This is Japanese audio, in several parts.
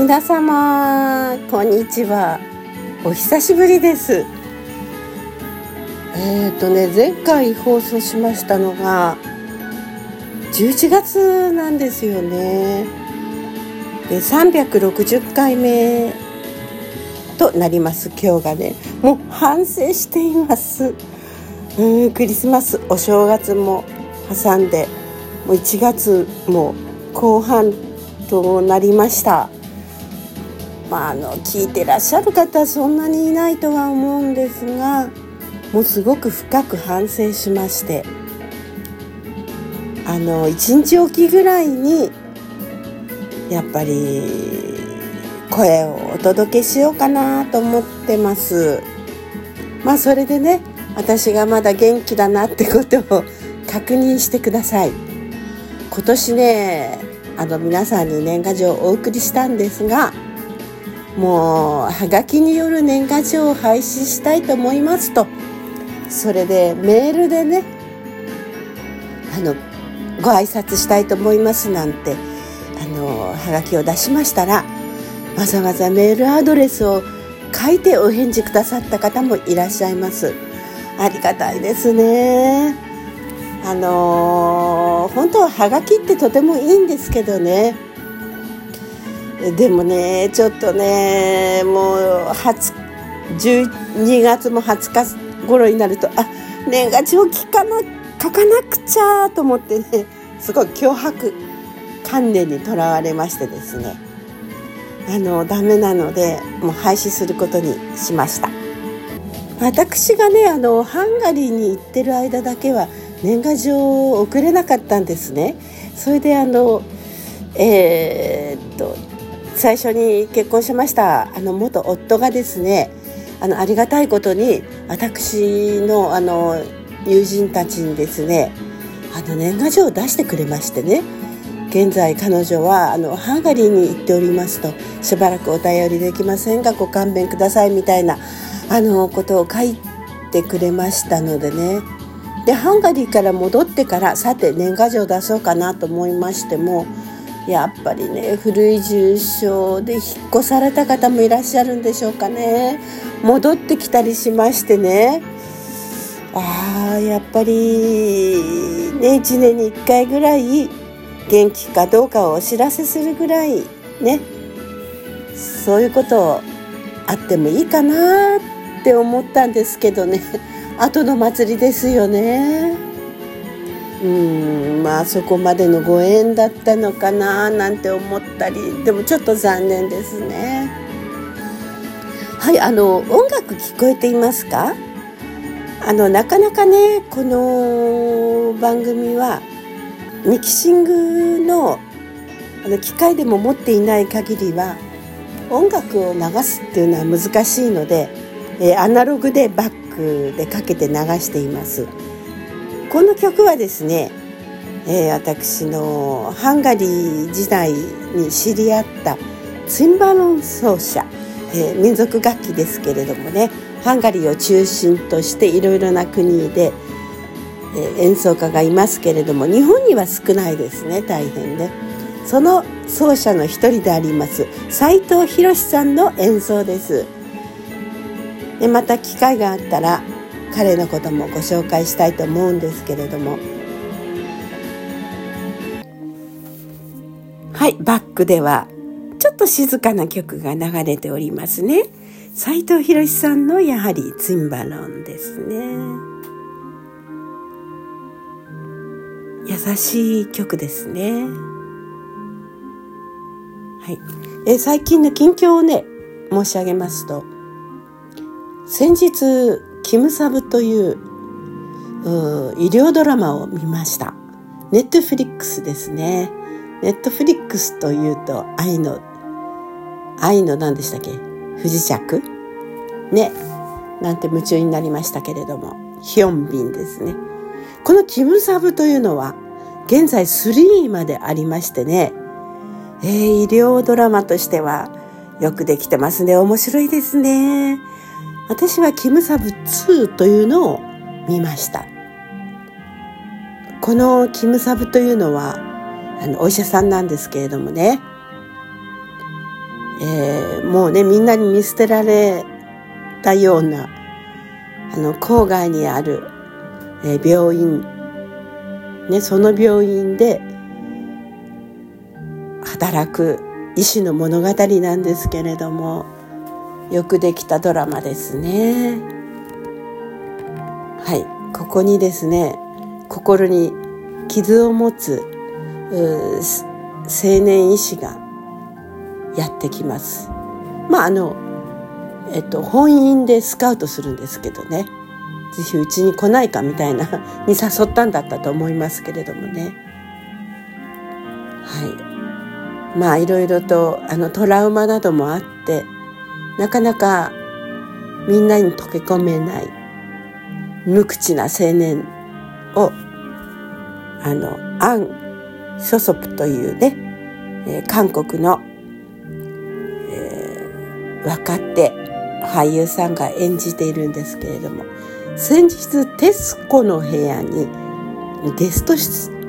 皆様こんにちは。お久しぶりです。えっ、ー、とね前回放送しましたのが11月なんですよね。で360回目となります今日がね。もう反省しています。うんクリスマスお正月も挟んでもう1月も後半となりました。まああの聞いてらっしゃる方そんなにいないとは思うんですがもうすごく深く反省しましてあの1日おきぐらいにやっぱり声をお届けしようかなと思ってます。まあそれでね私がまだ元気だなってことを確認してください。今年ねあの皆さんに年賀状をお送りしたんですがもうはがきによる年賀状を廃止したいと思いますと。それでメールでねあのご挨拶したいと思いますなんてあのはがきを出しましたらわざわざメールアドレスを書いてお返事くださった方もいらっしゃいます。ありがたいですね。あのー、本当ははがきってとてもいいんですけどね。でもねちょっとねもう12月も20日頃になるとあ年賀状聞かな書かなくちゃと思ってねすごい脅迫観念にとらわれましてですね。あのダメなのでもう廃止することにしました。私がねあのハンガリーに行ってる間だけは年賀状を送れなかったんですね。それであのえー、最初に結婚しました。あの元夫がですねあのありがたいことに私のあの友人たちにですねあの年賀状を出してくれましてね。現在彼女はあのハンガリーに行っておりますとしばらくお便りできませんがご勘弁くださいみたいなあのことを書いてくれましたのでね。でハンガリーから戻ってからさて年賀状出そうかなと思いましてもやっぱりね古い住所で引っ越された方もいらっしゃるんでしょうかね。戻ってきたりしましてね。あーやっぱりね1年に1回ぐらい元気かどうかをお知らせするぐらいね。そういうことあってもいいかなって思ったんですけどね。後の祭りですよね。うんまあそこまでのご縁だったのかななんて思ったりでもちょっと残念ですね。はいあの音楽聞こえていますか？あのなかなかねこの番組はミキシングのあの機械でも持っていない限りは音楽を流すっていうのは難しいので、えアナログでバックでかけて流しています。この曲はですね、えー、私のハンガリー時代に知り合ったツィンバロン奏者、えー、民族楽器ですけれどもねハンガリーを中心としていろいろな国で、え演奏家がいますけれども日本には少ないですね大変ね。その奏者の一人であります斉藤博さんの演奏です。でまた機会があったら彼のこともご紹介したいと思うんですけれども。はいバックではちょっと静かな曲が流れておりますね。斉藤博さんのやはりツィンバロンですね。優しい曲ですね。はい。え最近の近況をね申し上げますと先日キムサブという医療ドラマを見ました。ネットフリックスですね。ネットフリックスというと愛の愛の何でしたっけ？不時着？ね。なんて夢中になりましたけれども。ヒョンビンですね。このキムサブというのは現在3までありましてね、えー、医療ドラマとしてはよくできてますね。面白いですね。私はキムサブ2というのを見ました。このキムサブというのはあのお医者さんなんですけれどもね。えー、もうねみんなに見捨てられたようなあの郊外にある、えー、病院、ね、その病院で働く医師の物語なんですけれども。よくできたドラマですね。はいここにですね心に傷を持つ青年医師がやってきます。まああのえっと本院でスカウトするんですけどねぜひうちに来ないかみたいな に誘ったんだったと思いますけれどもねはいまあいろいろとあのトラウマなどもあってなかなかみんなに溶け込めない無口な青年をあのアン・ショソプというね、えー、韓国の、えー、若手俳優さんが演じているんですけれども先日『徹子の部屋』にゲスト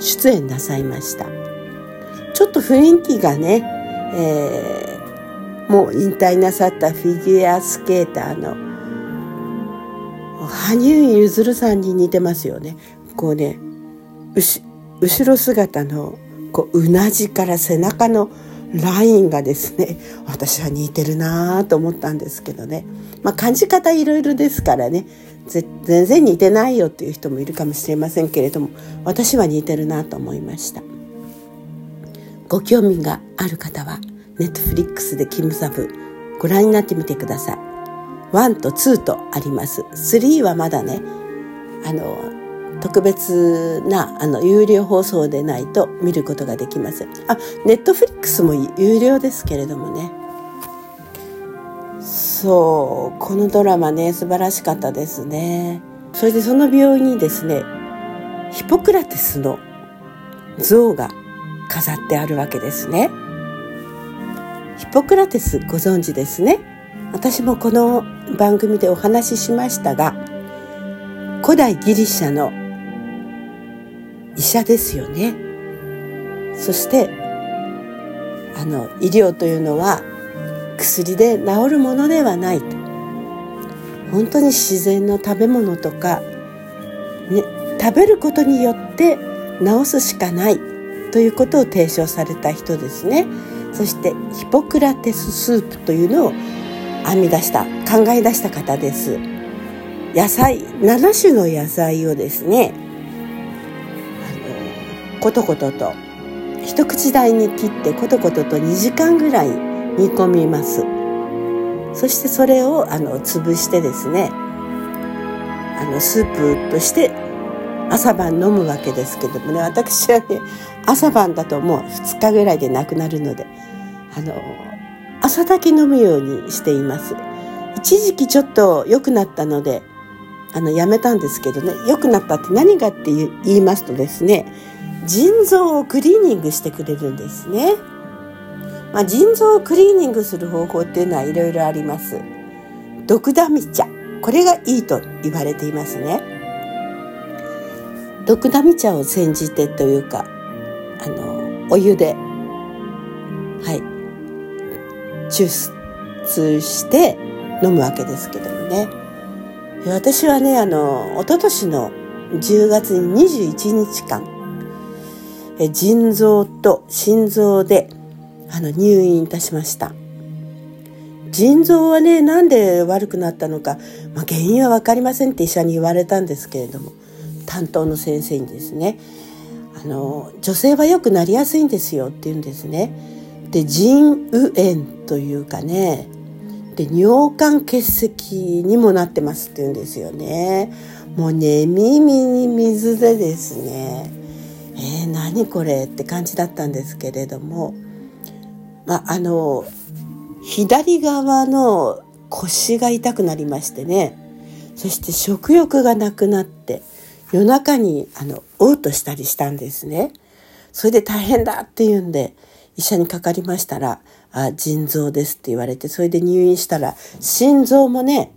出演なさいました。ちょっと雰囲気がね、えー、もう引退なさったフィギュアスケーターの羽生結弦さんに似てますよね。こうね後ろ姿のこううなじから背中のラインがですね私は似てるなぁと思ったんですけどね。まあ感じ方いろいろですからね全然似てないよっていう人もいるかもしれませんけれども私は似てるなと思いました。ご興味がある方はネットフリックスでキムサブ。ご覧になってみてください。1と2とあります。3はまだねあの特別なあの有料放送でないと見ることができませんあネットフリックスも有料ですけれどもね。そうこのドラマね素晴らしかったですね。それでその病院にですねヒポクラテスの像が飾ってあるわけですね。ヒポクラテスご存知ですね。私もこの番組でお話ししましたが古代ギリシャの医者ですよね。そしてあの医療というのは薬で治るものではないと。本当に自然の食べ物とか、ね、食べることによって治すしかないということを提唱された人ですね。そしてヒポクラテススープというのを編み出した考え出した方です。野菜7種の野菜をですねコトコトと一口大に切ってコトコトと2時間ぐらい煮込みます。そしてそれをあの潰してですねあのスープとして朝晩飲むわけですけどもね私はね朝晩だともう2日ぐらいでなくなるのであの朝だけ飲むようにしています一時期ちょっと良くなったのであのやめたんですけどね良くなったって何がって言いますとですね腎臓をクリーニングしてくれるんですね。まあ、腎臓をクリーニングする方法っていうのはいろいろあります。毒ダミ茶。これがいいと言われていますね。毒ダミ茶を煎じてというか、あの、お湯で、はい、抽出して飲むわけですけどもね。私はね、あの、一昨年の10月に21日間え、腎臓と心臓であの入院いたしました腎臓はねなんで悪くなったのか、まあ、原因は分かりませんって医者に言われたんですけれども担当の先生にですねあの女性はよくなりやすいんですよって言うんですね。で腎右炎というかねで尿管結石にもなってますって言うんですよね。もうね耳に水でですねえー、何これって感じだったんですけれども、まあ、あの左側の腰が痛くなりましてねそして食欲がなくなって夜中にあの嘔吐したりしたんですね。それで大変だって言うんで医者にかかりましたら「あ腎臓です」って言われてそれで入院したら心臓もね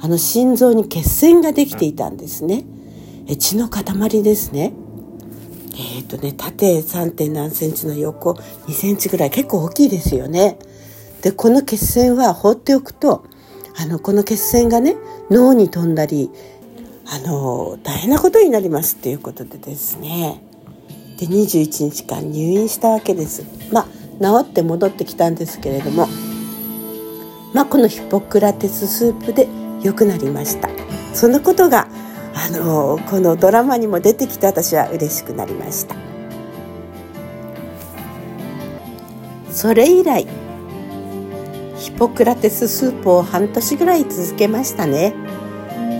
あの心臓に血栓ができていたんですね。え血の塊ですね。えっ、ー、とね縦 3. 点何センチの横2センチぐらい結構大きいですよね。でこの血栓は放っておくとあのこの血栓がね脳に飛んだりあの大変なことになりますっていうことでですね。で21日間入院したわけです。まあ治って戻ってきたんですけれども。まあこのヒポクラテススープで良くなりました。そのことがあのこのドラマにも出てきて私は嬉しくなりました。それ以来ヒポクラテススープを半年ぐらい続けましたね。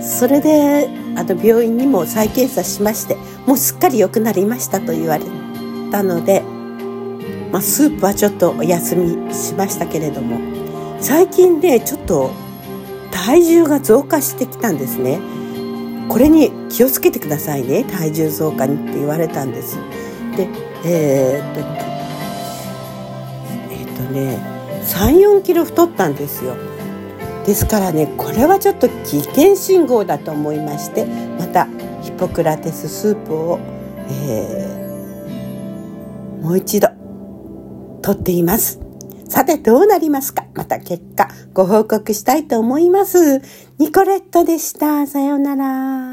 それであの病院にも再検査しましてもうすっかり良くなりましたと言われたので、まあ、スープはちょっとお休みしましたけれども最近ねちょっと体重が増加してきたんですね。これに気をつけてくださいね体重増加にって言われたんです。でえー、っとえー、っとね34キロ太ったんですよ。ですからねこれはちょっと危険信号だと思いましてまたヒポクラテススープを、えー、もう一度取っていますさてどうなりますか？また結果ご報告したいと思います。ニコレットでした。さようなら。